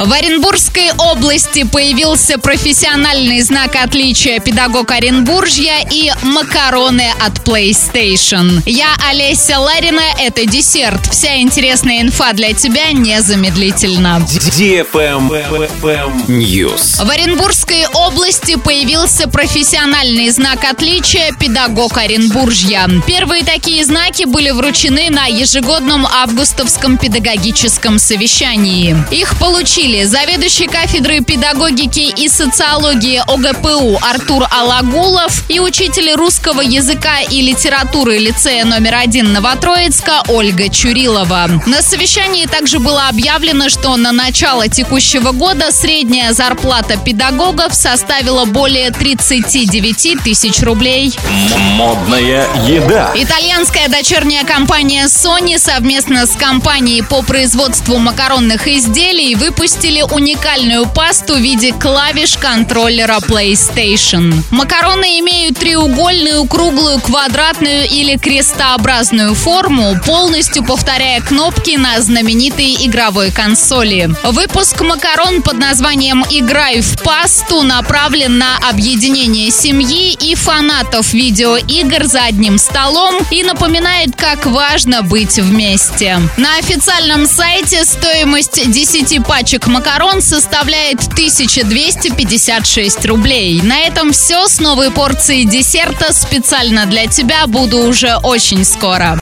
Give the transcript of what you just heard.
В Оренбургской области появился профессиональный знак отличия «Педагог Оренбуржья» и макароны от PlayStation. Я Олеся Ларина, это десерт. Вся интересная инфа для тебя незамедлительно. News. В Оренбургской области появился профессиональный знак отличия «Педагог Оренбуржья». Первые такие знаки были вручены на ежегодном августовском педагогическом совещании. Их получили обсудили заведующий кафедрой педагогики и социологии ОГПУ Артур Алагулов и учитель русского языка и литературы лицея номер один Новотроицка Ольга Чурилова. На совещании также было объявлено, что на начало текущего года средняя зарплата педагогов составила более 39 тысяч рублей. Модная еда. Итальянская дочерняя компания Sony совместно с компанией по производству макаронных изделий выпустила выпустили уникальную пасту в виде клавиш контроллера PlayStation. Макароны имеют треугольную, круглую, квадратную или крестообразную форму, полностью повторяя кнопки на знаменитой игровой консоли. Выпуск макарон под названием «Играй в пасту» направлен на объединение семьи и фанатов видеоигр за одним столом и напоминает, как важно быть вместе. На официальном сайте стоимость 10 пачек макарон составляет 1256 рублей. На этом все. С новой порцией десерта специально для тебя буду уже очень скоро.